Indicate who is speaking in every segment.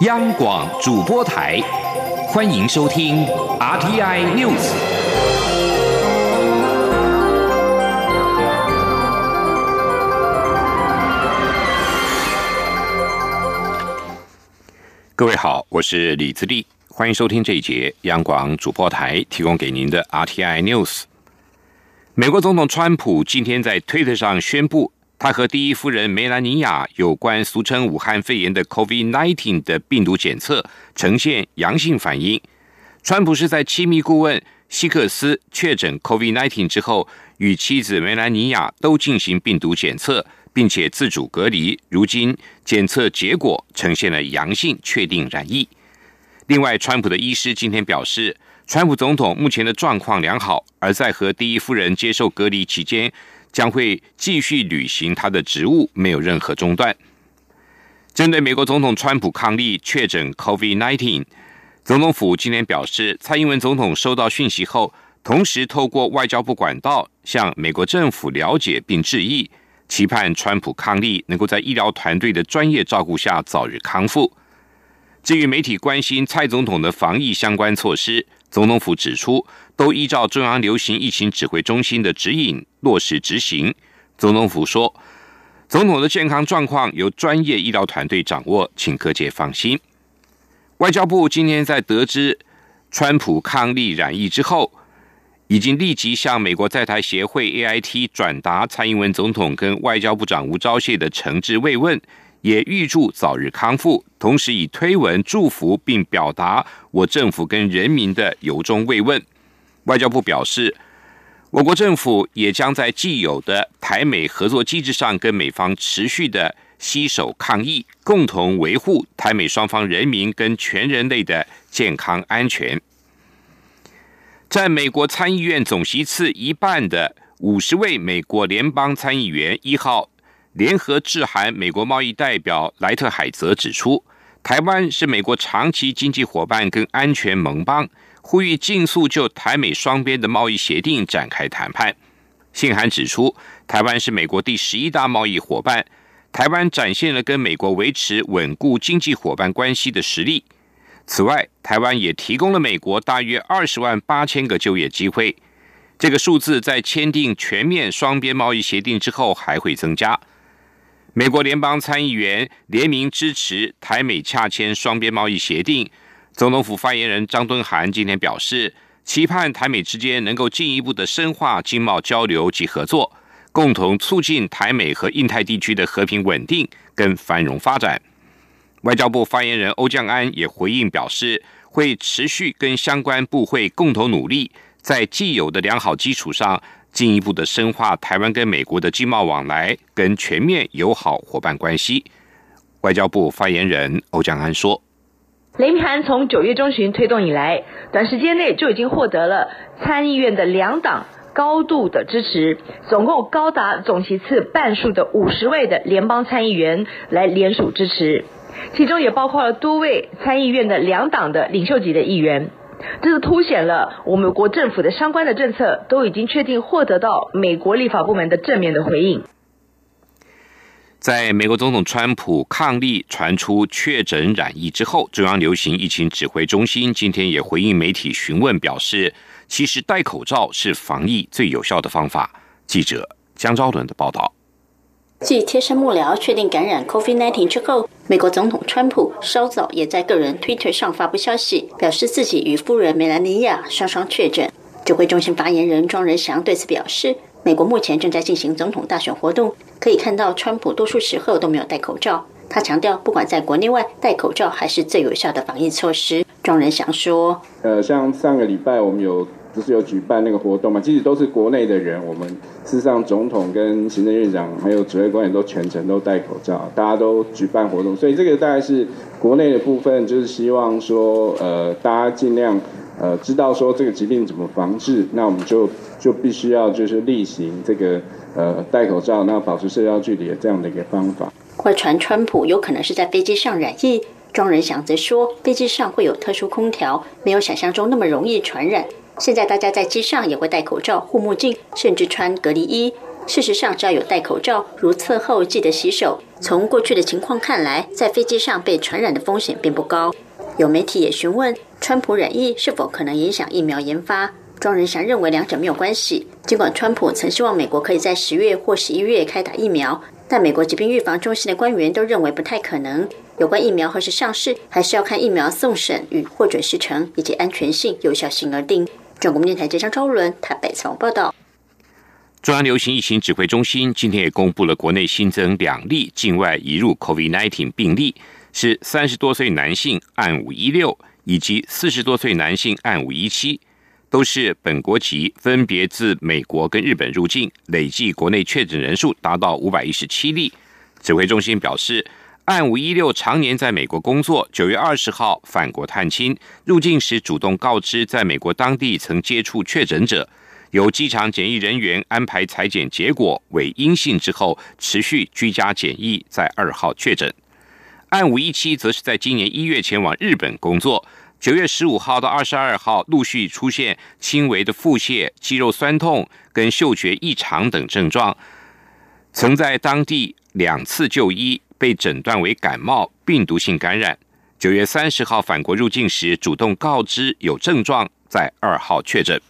Speaker 1: 央广主播台，欢迎收听 RTI News。各位好，我是李自立，欢迎收听这一节央广主播台提供给您的 RTI News。美国总统川普今天在推特上宣布。他和第一夫人梅兰妮亚有关俗称武汉肺炎的 COVID-19 的病毒检测呈现阳性反应。川普是在亲密顾问希克斯确诊 COVID-19 之后，与妻子梅兰妮亚都进行病毒检测，并且自主隔离。如今检测结果呈现了阳性，确定染疫。另外，川普的医师今天表示，川普总统目前的状况良好，而在和第一夫人接受隔离期间。将会继续履行他的职务，没有任何中断。针对美国总统川普抗力确诊 COVID-19，总统府今天表示，蔡英文总统收到讯息后，同时透过外交部管道向美国政府了解并致意，期盼川普抗力能够在医疗团队的专业照顾下早日康复。至于媒体关心蔡总统的防疫相关措施，总统府指出，都依照中央流行疫情指挥中心的指引落实执行。总统府说，总统的健康状况由专业医疗团队掌握，请各界放心。外交部今天在得知川普抗力染疫之后，已经立即向美国在台协会 AIT 转达蔡英文总统跟外交部长吴钊燮的诚挚慰问。也预祝早日康复，同时以推文祝福，并表达我政府跟人民的由衷慰问。外交部表示，我国政府也将在既有的台美合作机制上，跟美方持续的携手抗疫，共同维护台美双方人民跟全人类的健康安全。在美国参议院总席次一半的五十位美国联邦参议员一号。联合致函美国贸易代表莱特海泽指出，台湾是美国长期经济伙伴跟安全盟邦，呼吁尽速就台美双边的贸易协定展开谈判。信函指出，台湾是美国第十一大贸易伙伴，台湾展现了跟美国维持稳固经济伙伴关系的实力。此外，台湾也提供了美国大约二十万八千个就业机会，这个数字在签订全面双边贸易协定之后还会增加。美国联邦参议员联名支持台美洽签双边贸易协定。总统府发言人张敦涵今天表示，期盼台美之间能够进一步的深化经贸交流及合作，共同促进台美和印太地区的和平稳定跟繁荣发展。外交部发言人欧江安也回应表示，会持续跟相关部会共同努力，在既有的良好基础上。进一步的深化台湾跟美国的经贸往来跟全面友好伙伴关系。外交部发言人欧江安说：“
Speaker 2: 雷明涵从九月中旬推动以来，短时间内就已经获得了参议院的两党高度的支持，总共高达总席次半数的五十位的联邦参议员来联署支持，其中也包括了多位参议院的两党的领袖级的议员。”这是凸显了我们国政府的相关的政策都已经确定获得到美国立法部门的正面的回应。
Speaker 1: 在美国总统川普抗力传出确诊染疫之后，中央流行疫情指挥中心今天也回应媒体询问，表示其实戴口罩是防疫最有效的方法。记者江昭伦的报道。
Speaker 3: 继贴身幕僚确定感染 COVID-19 之后，美国总统川普稍早也在个人 Twitter 上发布消息，表示自己与夫人梅兰妮亚双双确诊。指挥中心发言人庄仁祥对此表示，美国目前正在进行总统大选活动，可以看到川普多数时候都没有戴口罩。他强调，不管在国内外，戴口罩还是最有效的防疫措施。庄仁祥说：“
Speaker 4: 呃，像上个礼拜我们有。”不是有举办那个活动嘛？即使都是国内的人，我们事实上总统跟行政院长还有指挥官员都全程都戴口罩，大家都举办活动，所以这个大概是国内的部分，就是希望说，呃，大家尽量呃知道说这个疾病怎么防治，那我们就就必须要就是例行这个呃戴口罩，那保持社交距离的这样的一个方法。
Speaker 3: 外传川普有可能是在飞机上染疫，庄仁祥则说，飞机上会有特殊空调，没有想象中那么容易传染。现在大家在机上也会戴口罩、护目镜，甚至穿隔离衣。事实上，只要有戴口罩，如厕后记得洗手，从过去的情况看来，在飞机上被传染的风险并不高。有媒体也询问，川普染疫是否可能影响疫苗研发？庄仁祥认为两者没有关系。尽管川普曾希望美国可以在十月或十一月开打疫苗，但美国疾病预防中心的官员都认为不太可能。有关疫苗何时上市，还是要看疫苗送审与获准时程以及安全性、有效性而定。中国电台记者周伦台北采访报道。
Speaker 1: 中央流行疫情指挥中心今天也公布了国内新增两例境外移入 COVID-19 病例，是三十多岁男性按五一六以及四十多岁男性按五一七，都是本国籍，分别自美国跟日本入境，累计国内确诊人数达到五百一十七例。指挥中心表示，按五一六常年在美国工作，九月二十号返国探亲，入境时主动告知在美国当地曾接触确诊者。由机场检疫人员安排裁剪结果为阴性之后，持续居家检疫，在二号确诊。案五一七则是在今年一月前往日本工作，九月十五号到二十二号陆续出现轻微的腹泻、肌肉酸痛跟嗅觉异常等症状，曾在当地两次就医，被诊断为感冒病毒性感染。九月三十号返国入境时，主动告知有症状，在二号确诊。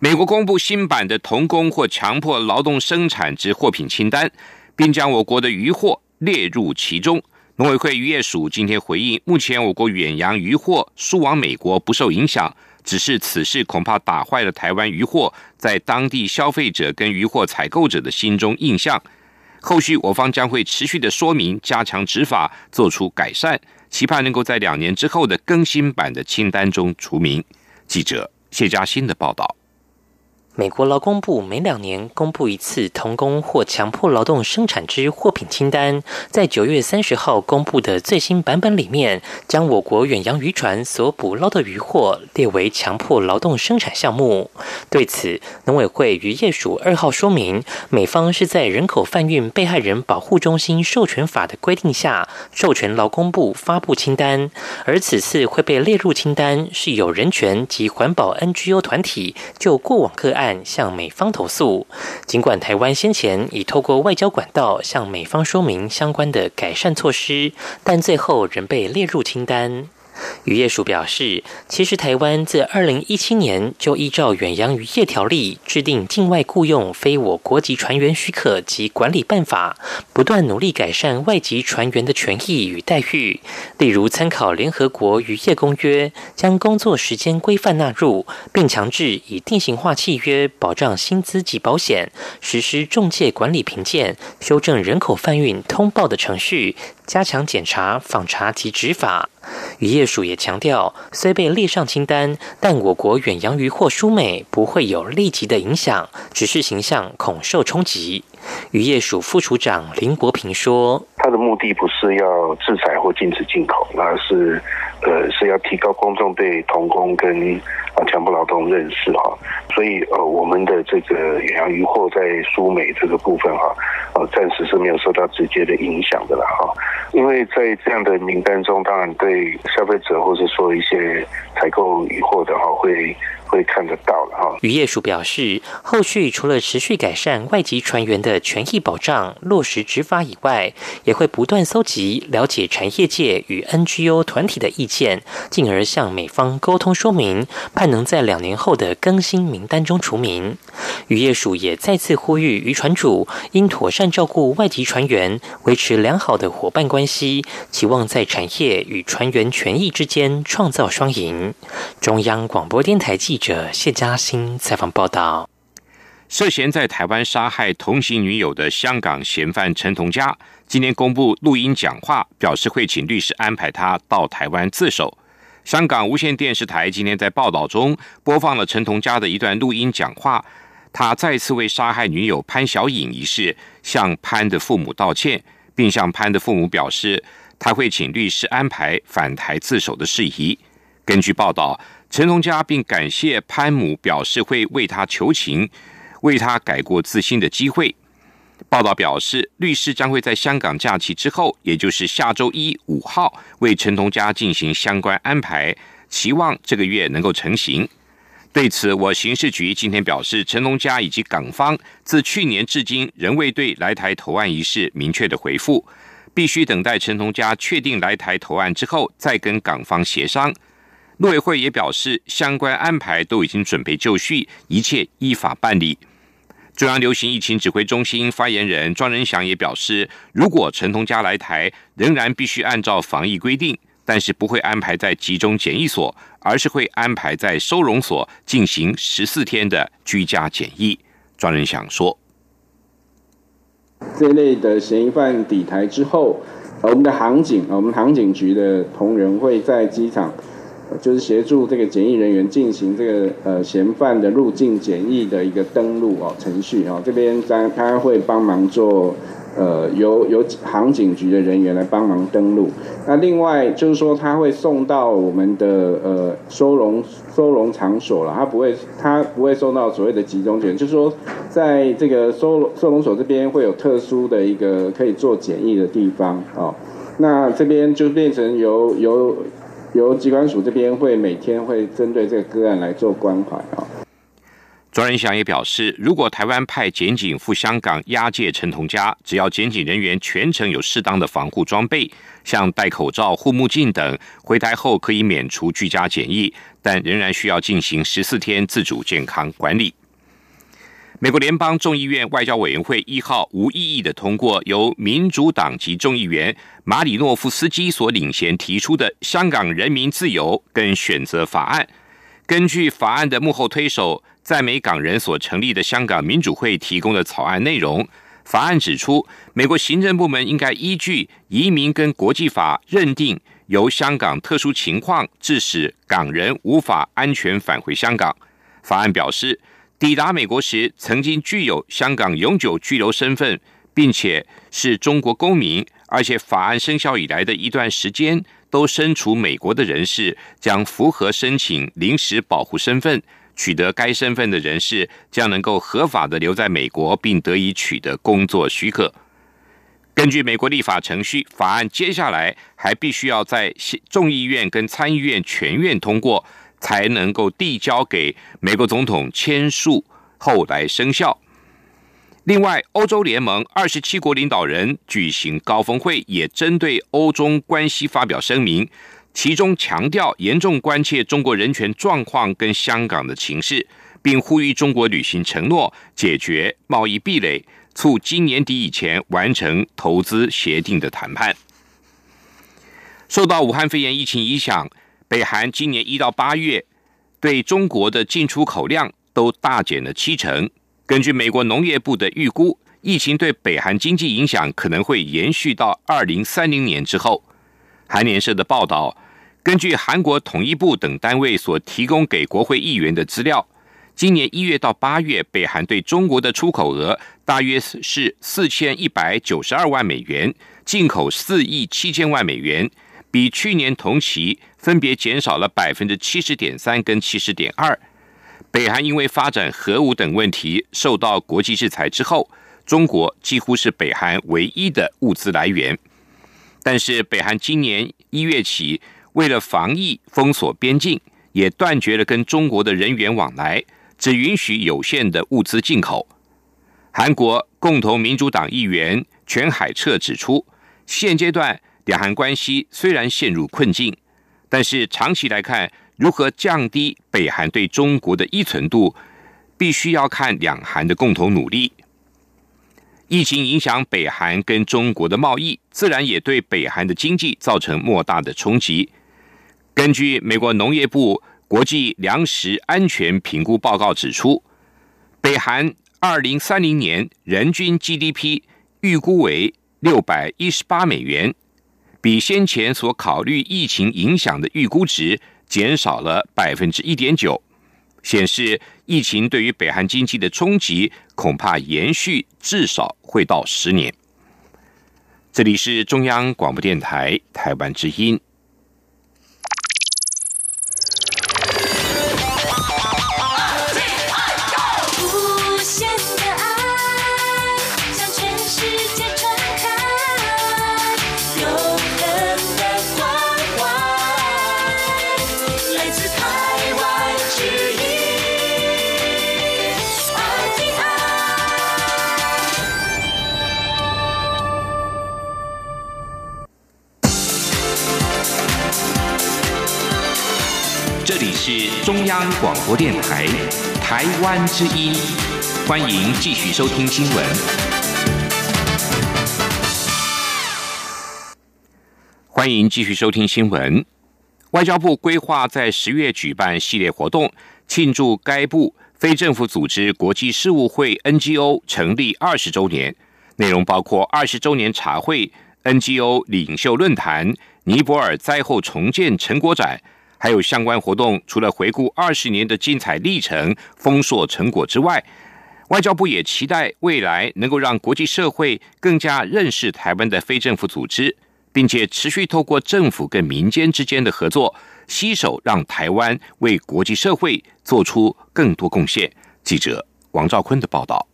Speaker 1: 美国公布新版的童工或强迫劳动生产之货品清单，并将我国的渔货列入其中。农委会渔业署今天回应，目前我国远洋渔货输往美国不受影响，只是此事恐怕打坏了台湾渔货在当地消费者跟渔货采购者的心中印象。后续我方将会持续的说明，加强执法，做出改善，期盼能够在两年之后的更新版的清单中除名。记者谢嘉欣的报道。
Speaker 5: 美国劳工部每两年公布一次童工或强迫劳动生产之货品清单，在九月三十号公布的最新版本里面，将我国远洋渔船所捕捞的渔获列为强迫劳动生产项目。对此，农委会渔业署二号说明，美方是在人口贩运被害人保护中心授权法的规定下，授权劳工部发布清单，而此次会被列入清单，是有人权及环保 NGO 团体就过往个案。向美方投诉，尽管台湾先前已透过外交管道向美方说明相关的改善措施，但最后仍被列入清单。渔业署表示，其实台湾自二零一七年就依照远洋渔业条例制定境外雇佣非我国籍船员许可及管理办法，不断努力改善外籍船员的权益与待遇。例如，参考联合国渔业公约，将工作时间规范纳入，并强制以定型化契约保障薪资及保险，实施中介管理评鉴，修正人口贩运通报的程序。加强检查、访查及执法。渔业署也强调，虽被列上清单，但我国远洋渔获输美不会有立即的影响，只是形象恐受冲击。渔业署副署长林国平说：“他的目的不是要制裁或禁止进口，而是，呃，是要提高公众对童工跟啊强迫劳动认识哈。所以，呃，我们的这个远洋渔获在苏美这个部分哈，呃，暂时是没有受到直接的影响的了哈。因为在这样的名单中，当然对消费者或者说一些采购渔获的哈会。”会看得到了哈。渔业署表示，后续除了持续改善外籍船员的权益保障、落实执法以外，也会不断搜集了解产业界与 NGO 团体的意见，进而向美方沟通说明，盼能在两年后的更新名单中除名。渔业署也再次呼吁渔船主应妥善照顾外籍船员，维持良好的伙伴关系，期望在产业与船员权益之间创造双赢。中央广播电台记者。者谢嘉欣采访报道：
Speaker 1: 涉嫌在台湾杀害同行女友的香港嫌犯陈同佳，今天公布录音讲话，表示会请律师安排他到台湾自首。香港无线电视台今天在报道中播放了陈同佳的一段录音讲话，他再次为杀害女友潘小颖一事向潘的父母道歉，并向潘的父母表示他会请律师安排返台自首的事宜。根据报道。陈同佳并感谢潘母，表示会为他求情，为他改过自新的机会。报道表示，律师将会在香港假期之后，也就是下周一五号，为陈同佳进行相关安排，期望这个月能够成行。对此，我刑事局今天表示，陈龙家以及港方自去年至今仍未对来台投案一事明确的回复，必须等待陈龙家确定来台投案之后，再跟港方协商。陆委会也表示，相关安排都已经准备就绪，一切依法办理。中央流行疫情指挥中心发言人庄仁祥也表示，如果陈同佳来台，仍然必须按照防疫规定，但是不会安排在集中检疫所，而是会安排在收容所进行十四天的居家检疫。庄仁祥说：“
Speaker 4: 这类的嫌疑犯抵台之后，我们的航警，我们航警局的同仁会在机场。”就是协助这个检疫人员进行这个呃嫌犯的入境检疫的一个登录哦程序哦，这边在他会帮忙做呃由由航警局的人员来帮忙登录。那另外就是说他会送到我们的呃收容收容场所了，他不会他不会送到所谓的集中检，就是说在这个收收容所这边会有特殊的一个可以做检疫的地方哦。那这边就变成由由。由机关署这边会每天会针对这个个案来做关怀啊。
Speaker 1: 庄仁祥也表示，如果台湾派检警赴香港押解陈同佳，只要检警人员全程有适当的防护装备，像戴口罩、护目镜等，回台后可以免除居家检疫，但仍然需要进行十四天自主健康管理。美国联邦众议院外交委员会一号无异议的通过由民主党籍众议员马里诺夫斯基所领衔提出的《香港人民自由跟选择法案》。根据法案的幕后推手在美港人所成立的香港民主会提供的草案内容，法案指出，美国行政部门应该依据移民跟国际法认定，由香港特殊情况致使港人无法安全返回香港。法案表示。抵达美国时，曾经具有香港永久居留身份，并且是中国公民，而且法案生效以来的一段时间都身处美国的人士，将符合申请临时保护身份。取得该身份的人士将能够合法的留在美国，并得以取得工作许可。根据美国立法程序，法案接下来还必须要在众议院跟参议院全院通过。才能够递交给美国总统签署后来生效。另外，欧洲联盟二十七国领导人举行高峰会，也针对欧中关系发表声明，其中强调严重关切中国人权状况跟香港的情势，并呼吁中国履行承诺，解决贸易壁垒，促今年底以前完成投资协定的谈判。受到武汉肺炎疫情影响。北韩今年一到八月对中国的进出口量都大减了七成。根据美国农业部的预估，疫情对北韩经济影响可能会延续到二零三零年之后。韩联社的报道，根据韩国统一部等单位所提供给国会议员的资料，今年一月到八月，北韩对中国的出口额大约是四千一百九十二万美元，进口四亿七千万美元。比去年同期分别减少了百分之七十点三跟七十点二。北韩因为发展核武等问题受到国际制裁之后，中国几乎是北韩唯一的物资来源。但是北韩今年一月起，为了防疫封锁边境，也断绝了跟中国的人员往来，只允许有限的物资进口。韩国共同民主党议员全海彻指出，现阶段。两韩关系虽然陷入困境，但是长期来看，如何降低北韩对中国的依存度，必须要看两韩的共同努力。疫情影响北韩跟中国的贸易，自然也对北韩的经济造成莫大的冲击。根据美国农业部国际粮食安全评估报告指出，北韩二零三零年人均 GDP 预估为六百一十八美元。比先前所考虑疫情影响的预估值减少了百分之一点九，显示疫情对于北韩经济的冲击恐怕延续至少会到十年。这里是中央广播电台
Speaker 6: 台湾之音。
Speaker 1: 是中央广播电台台湾之音，欢迎继续收听新闻。欢迎继续收听新闻。外交部规划在十月举办系列活动，庆祝该部非政府组织国际事务会 NGO 成立二十周年。内容包括二十周年茶会、NGO 领袖论坛、尼泊尔灾后重建成果展。还有相关活动，除了回顾二十年的精彩历程、丰硕成果之外，外交部也期待未来能够让国际社会更加认识台湾的非政府组织，并且持续透过政府跟民间之间的合作，携手让台湾为国际社会做出更多贡献。记者王兆坤的报道。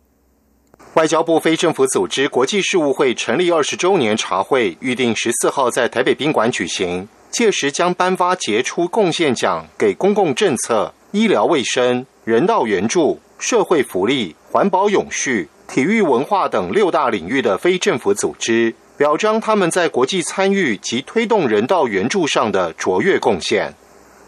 Speaker 6: 外交部非政府组织国际事务会成立二十周年茶会预定十四号在台北宾馆举行。届时将颁发杰出贡献奖给公共政策、医疗卫生、人道援助、社会福利、环保永续、体育文化等六大领域的非政府组织，表彰他们在国际参与及推动人道援助上的卓越贡献。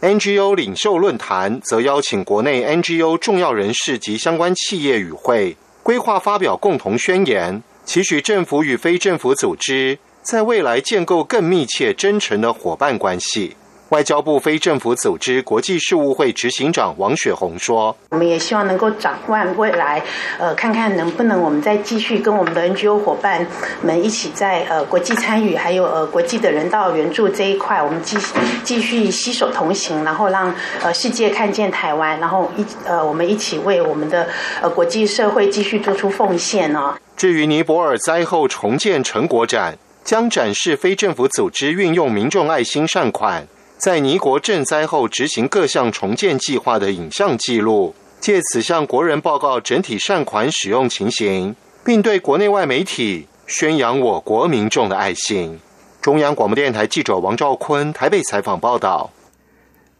Speaker 6: NGO 领袖论坛则邀请国内 NGO 重要人士及相关企业与会，规划发表共同宣言，期许政府与非政府组织。在未来建构更密切、真诚的伙伴关系。外交部非政府组织国际事务会执行长王雪红说：“
Speaker 7: 我们也希望能够展望未来，呃，看看能不能我们再继续跟我们的 NGO 伙伴们一起在呃国际参与，还有呃国际的人道援助这一块，我们继继续携手同行，然后让呃世界看见台湾，然后一呃我们一起为我们的呃国际社会继续做出奉献呢。”
Speaker 6: 至于尼泊尔灾后重建成果展。将展示非政府组织运用民众爱心善款，在尼国赈灾后执行各项重建计划的影像记录，借此向国人报告整体善款使用情形，并对国内外媒体宣扬我国民众的爱心。中央广播电台记者王兆坤台北采访报道。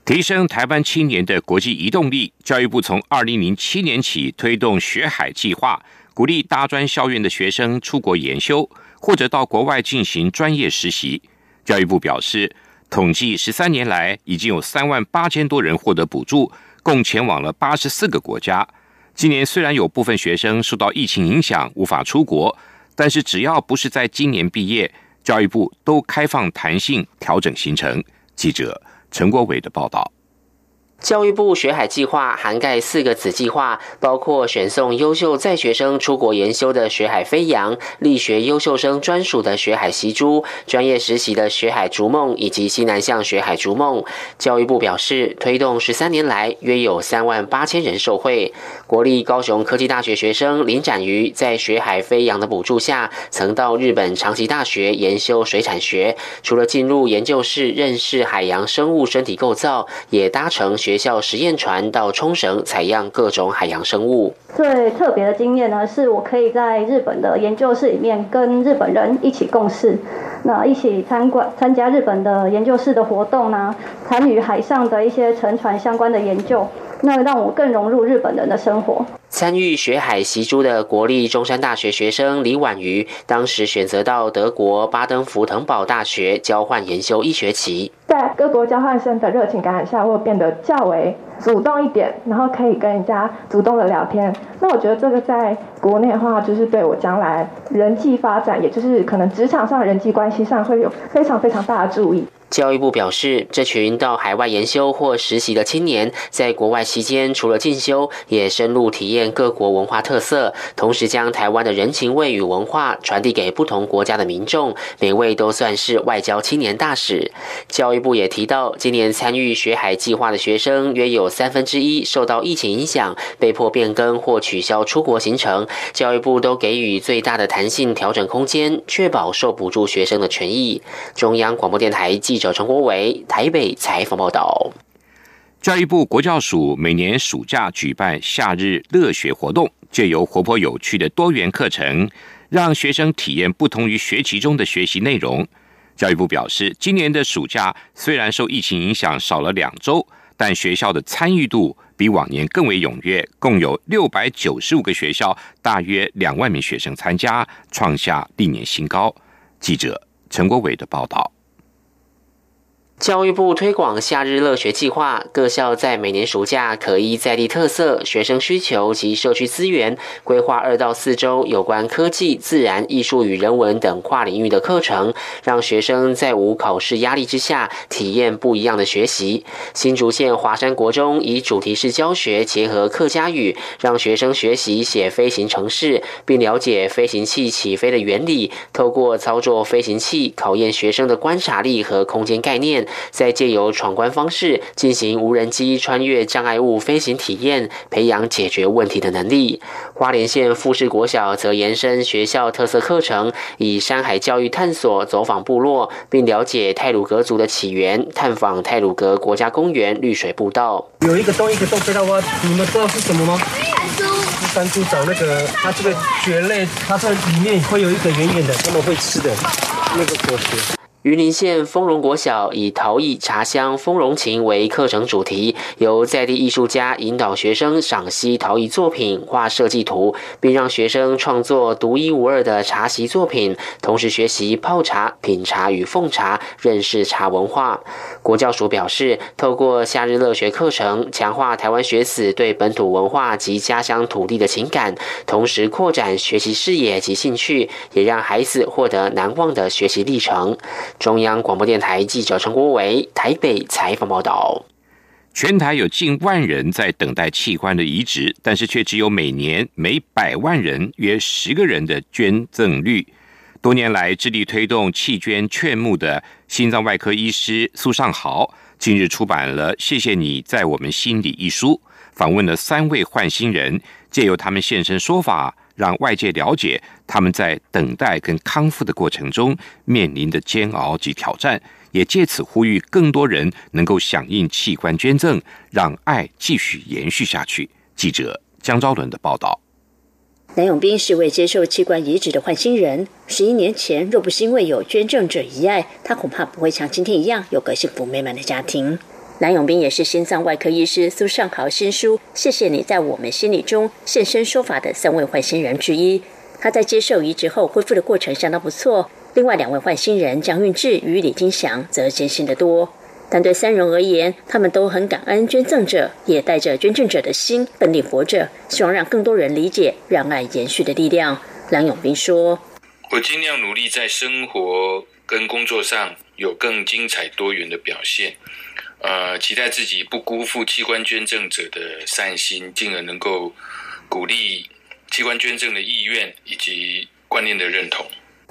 Speaker 1: 提升台湾青年的国际移动力，教育部从二零零七年起推动学海计划，鼓励大专校院的学生出国研修。或者到国外进行专业实习。教育部表示，统计十三年来，已经有三万八千多人获得补助，共前往了八十四个国家。今年虽然有部分学生受到疫情影响无法出国，但是只要不是在今年毕业，教育部都开放弹性调整行程。记者陈国伟的报道。
Speaker 8: 教育部学海计划涵盖四个子计划，包括选送优秀在学生出国研修的学海飞扬、力学优秀生专属的学海习珠、专业实习的学海逐梦以及西南向学海逐梦。教育部表示，推动十三年来，约有三万八千人受惠。国立高雄科技大学学生林展瑜在学海飞扬的补助下，曾到日本长崎大学研修水产学，除了进入研究室认识海洋生物身体构造，也搭乘。学校实验船到冲绳采样各种海洋生物。
Speaker 9: 最特别的经验呢，是我可以在日本的研究室里面跟日本人一起共事，那一起参观参加日本的研究室的活动呢，参与海上的一些沉船相关的研究。那让我更融入日本人的生。
Speaker 8: 参与学海习珠的国立中山大学学生李婉瑜，当时选择到德国巴登福腾堡大学交换研修一学期。
Speaker 10: 在各国交换生的热情感染下，我变得较为主动一点，然后可以跟人家主动的聊天。那我觉得这个在国内的话，就是对我将来人际发展，也就是可能职场上人际关系上会有非常非常大的注意。
Speaker 8: 教育部表示，这群到海外研修或实习的青年，在国外期间，除了进修，也深入体验各国文化特色，同时将台湾的人情味与文化传递给不同国家的民众，每位都算是外交青年大使。教育部也提到，今年参与学海计划的学生，约有三分之一受到疫情影响，被迫变更或取消出国行程，教育部都给予最大的弹性调整空间，确保受补助学生的权益。中央广播电台记。者陈国伟台北采访报道：
Speaker 1: 教育部国教署每年暑假举办夏日乐学活动，借由活泼有趣的多元课程，让学生体验不同于学期中的学习内容。教育部表示，今年的暑假虽然受疫情影响少了两周，但学校的参与度比往年更为踊跃，共有六百九十五个学校，大约两万名学生参加，创下历年新高。记者陈国伟的报道。
Speaker 8: 教育部推广夏日乐学计划，各校在每年暑假可依在地特色、学生需求及社区资源，规划二到四周有关科技、自然、艺术与人文等跨领域的课程，让学生在无考试压力之下，体验不一样的学习。新竹县华山国中以主题式教学结合客家语，让学生学习写飞行程式，并了解飞行器起飞的原理，透过操作飞行器，考验学生的观察力和空间概念。再借由闯关方式进行无人机穿越障碍物飞行体验，培养解决问题的能力。花莲县富士国小则延伸学校特色课程，以山海教育探索走访部落，并了解泰鲁格族的起源，探访泰鲁格国家公园绿水步道。
Speaker 11: 有一个洞，一个洞飞到挖，你们知道是什么吗？山猪。山猪找那个，它这个蕨类，它在里面会有一个圆圆的，他们会吃的那个果实。
Speaker 8: 云林县丰荣国小以陶艺茶香丰荣情为课程主题，由在地艺术家引导学生赏析陶艺作品、画设计图，并让学生创作独一无二的茶席作品，同时学习泡茶、品茶与奉茶，认识茶文化。国教署表示，透过夏日乐学课程，强化台湾学子对本土文化及家乡土地的情感，同时扩展学习视野及兴趣，也让孩子获得难忘的学习历程。中央广播电台记者陈国伟台北采访报道：
Speaker 1: 全台有近万人在等待器官的移植，但是却只有每年每百万人约十个人的捐赠率。多年来致力推动弃捐劝募的心脏外科医师苏尚豪，近日出版了《谢谢你在我们心里》一书，访问了三位换心人，借由他们现身说法。让外界了解他们在等待跟康复的过程中面临的煎熬及挑战，也借此呼吁更多人能够响应器官捐赠，让爱继续延续下去。记者江昭伦的报道。
Speaker 3: 南永斌是位接受器官移植的换心人，十一年前若不是因为有捐赠者遗爱，他恐怕不会像今天一样有个幸福美满的家庭。蓝永斌也是心脏外科医师苏尚豪新书《谢谢你在我们心里》中现身说法的三位换心人之一。他在接受移植后恢复的过程相当不错。另外两位换心人江运志与李金祥则艰辛得多。但对三人而言，他们都很感恩捐赠者，也带着捐赠者的心奋力活着，希望让更多人理解让爱延续的力量。蓝永斌说：“
Speaker 12: 我尽量努力在生活跟工作上有更精彩多元的表现。”呃，期待自己不辜负器官捐赠者的善心，进而能够鼓励器官捐赠的意愿以及观念的认同。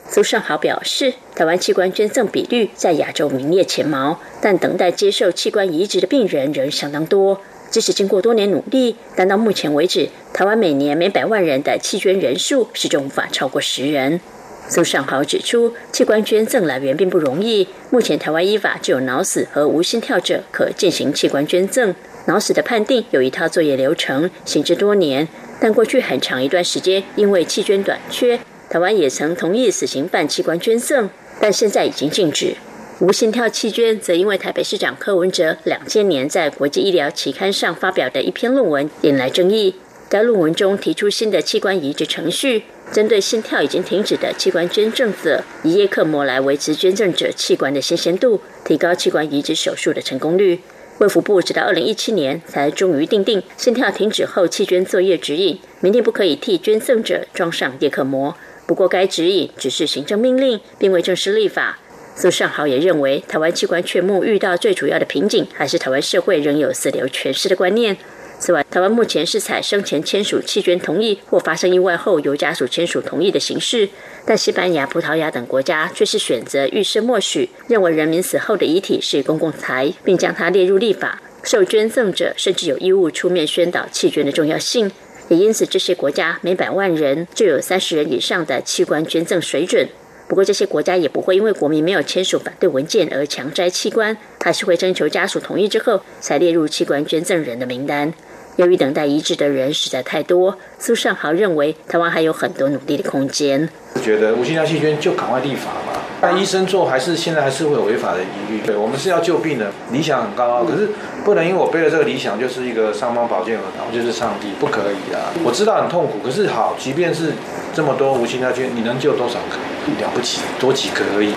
Speaker 3: 苏尚豪表示，台湾器官捐赠比率在亚洲名列前茅，但等待接受器官移植的病人仍相当多。即使经过多年努力，但到目前为止，台湾每年每百万人的器捐人数始终无法超过十人。苏尚豪指出，器官捐赠来源并不容易。目前台湾依法只有脑死和无心跳者可进行器官捐赠。脑死的判定有一套作业流程，行之多年。但过去很长一段时间，因为器捐短缺，台湾也曾同意死刑犯器官捐赠，但现在已经禁止。无心跳器捐则因为台北市长柯文哲两千年在国际医疗期刊上发表的一篇论文引来争议。该论文中提出新的器官移植程序。针对心跳已经停止的器官捐赠者，以叶克膜来维持捐赠者器官的新鲜度，提高器官移植手术的成功率。卫福部直到二零一七年才终于订定心跳停止后弃捐作业指引，明天不可以替捐赠者装上叶克膜。不过该指引只是行政命令，并未正式立法。苏尚豪也认为，台湾器官缺募遇到最主要的瓶颈，还是台湾社会仍有死留全尸的观念。此外，台湾目前是采生前签署弃捐同意或发生意外后由家属签署同意的形式，但西班牙、葡萄牙等国家却是选择预设默许，认为人民死后的遗体是公共财，并将它列入立法。受捐赠者甚至有义务出面宣导弃捐的重要性，也因此这些国家每百万人就有三十人以上的器官捐赠水准。不过，这些国家也不会因为国民没有签署反对文件而强摘器官，还是会征求家属同意之后才列入器官捐赠人的名单。由于等待移植的人实在太多，苏尚豪认为台湾还有很多努力的空间。
Speaker 13: 觉得无心跳气捐就赶快立法嘛？但医生做还是现在还是会有违法的疑虑。对我们是要救病的，理想很高，可是不能因为我背了这个理想就是一个上方宝剑而我就是上帝，不可以啊！我知道很痛苦，可是好，即便是这么多无心跳捐，你能救多少个？了不起，多几个而已。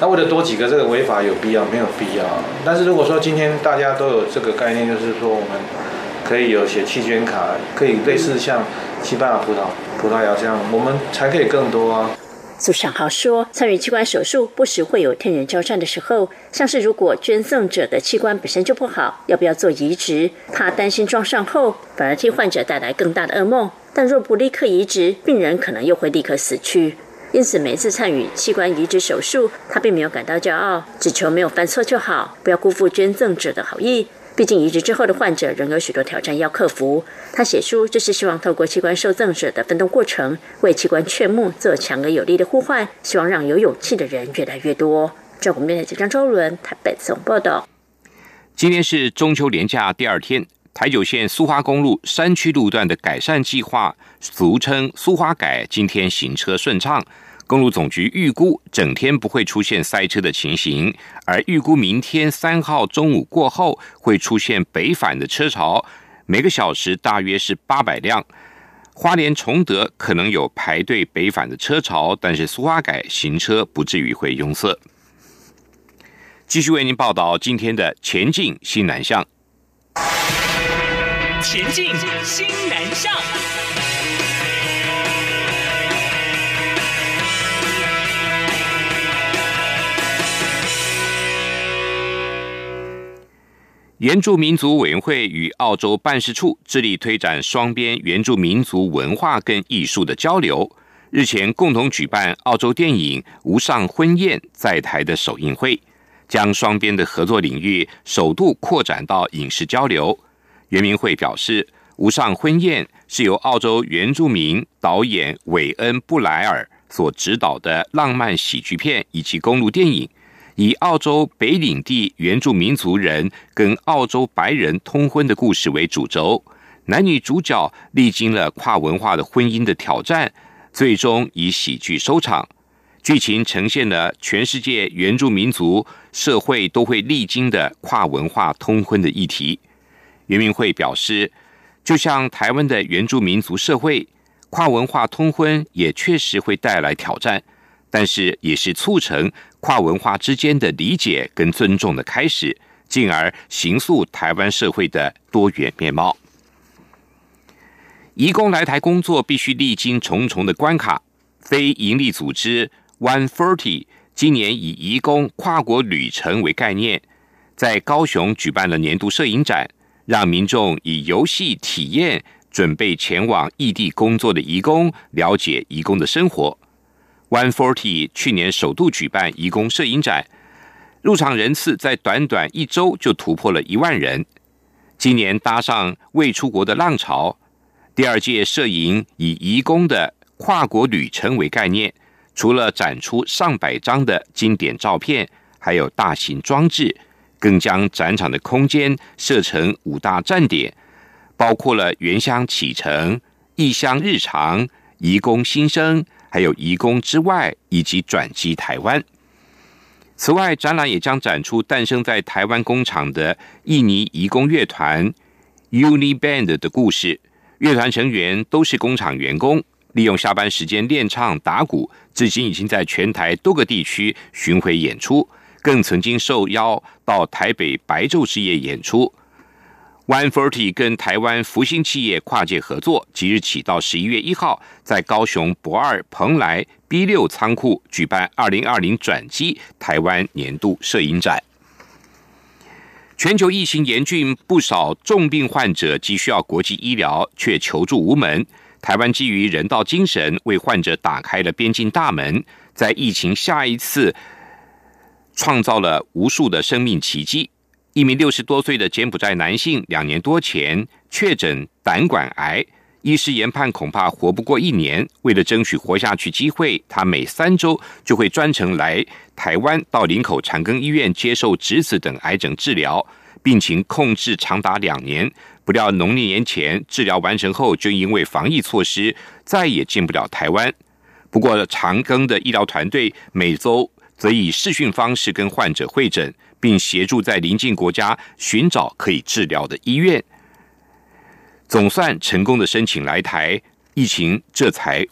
Speaker 13: 那为了多几个这个违法有必要没有必要？但是如果说今天大家都有这个概念，就是说我们可以有写弃捐卡，可以类似像西班牙葡萄葡萄牙这样，我们才可以更多啊。
Speaker 3: 苏尚豪说，参与器官手术不时会有天人交战的时候，像是如果捐赠者的器官本身就不好，要不要做移植？怕担心装上后反而替患者带来更大的噩梦。但若不立刻移植，病人可能又会立刻死去。因此，每次参与器官移植手术，他并没有感到骄傲，只求没有犯错就好，不要辜负捐赠者的好意。毕竟移植之后的患者仍有许多挑战要克服。他写书就是希望透过器官受赠者的奋斗过程，为器官劝募做强而有力的呼唤，希望让有勇气的人越来越多。赵国面的记者周伦台北总报道。
Speaker 1: 今天是中秋连假第二天，台九线苏花公路山区路段的改善计划，俗称苏花改，今天行车顺畅。公路总局预估整天不会出现塞车的情形，而预估明天三号中午过后会出现北返的车潮，每个小时大约是八百辆。花莲崇德可能有排队北返的车潮，但是苏花改行车不至于会拥塞。继续为您报道今天的前进新南向。前进新南向。原住民族委员会与澳洲办事处致力推展双边原住民族文化跟艺术的交流。日前共同举办澳洲电影《无上婚宴》在台的首映会，将双边的合作领域首度扩展到影视交流。圆明会表示，《无上婚宴》是由澳洲原住民导演韦恩·布莱尔所执导的浪漫喜剧片以及公路电影。以澳洲北领地原住民族人跟澳洲白人通婚的故事为主轴，男女主角历经了跨文化的婚姻的挑战，最终以喜剧收场。剧情呈现了全世界原住民族社会都会历经的跨文化通婚的议题。袁明会表示，就像台湾的原住民族社会，跨文化通婚也确实会带来挑战。但是，也是促成跨文化之间的理解跟尊重的开始，进而形塑台湾社会的多元面貌。移工来台工作必须历经重重的关卡。非营利组织 One Forty 今年以移工跨国旅程为概念，在高雄举办了年度摄影展，让民众以游戏体验准备前往异地工作的移工，了解移工的生活。One Forty 去年首度举办移工摄影展，入场人次在短短一周就突破了一万人。今年搭上未出国的浪潮，第二届摄影以移工的跨国旅程为概念，除了展出上百张的经典照片，还有大型装置，更将展场的空间设成五大站点，包括了原乡启程、异乡日常、移工新生。还有移工之外，以及转机台湾。此外，展览也将展出诞生在台湾工厂的印尼移工乐团 Uni Band 的故事。乐团成员都是工厂员工，利用下班时间练唱打鼓，至今已经在全台多个地区巡回演出，更曾经受邀到台北白昼之夜演出。One Forty 跟台湾福星企业跨界合作，即日起到十一月一号，在高雄博二蓬莱 B 六仓库举办二零二零转机台湾年度摄影展。全球疫情严峻，不少重病患者急需要国际医疗，却求助无门。台湾基于人道精神，为患者打开了边境大门，在疫情下一次创造了无数的生命奇迹。一名六十多岁的柬埔寨男性，两年多前确诊胆管癌，医师研判恐怕活不过一年。为了争取活下去机会，他每三周就会专程来台湾，到林口长庚医院接受直子等癌症治疗，病情控制长达两年。不料农历年前治疗完成后，就因为防疫措施再也进不了台湾。不过长庚的医疗团队每周则以视讯方式跟患者会诊。并协助在邻近国家寻找可以治疗的医院，总算成功的申请来台，疫情这才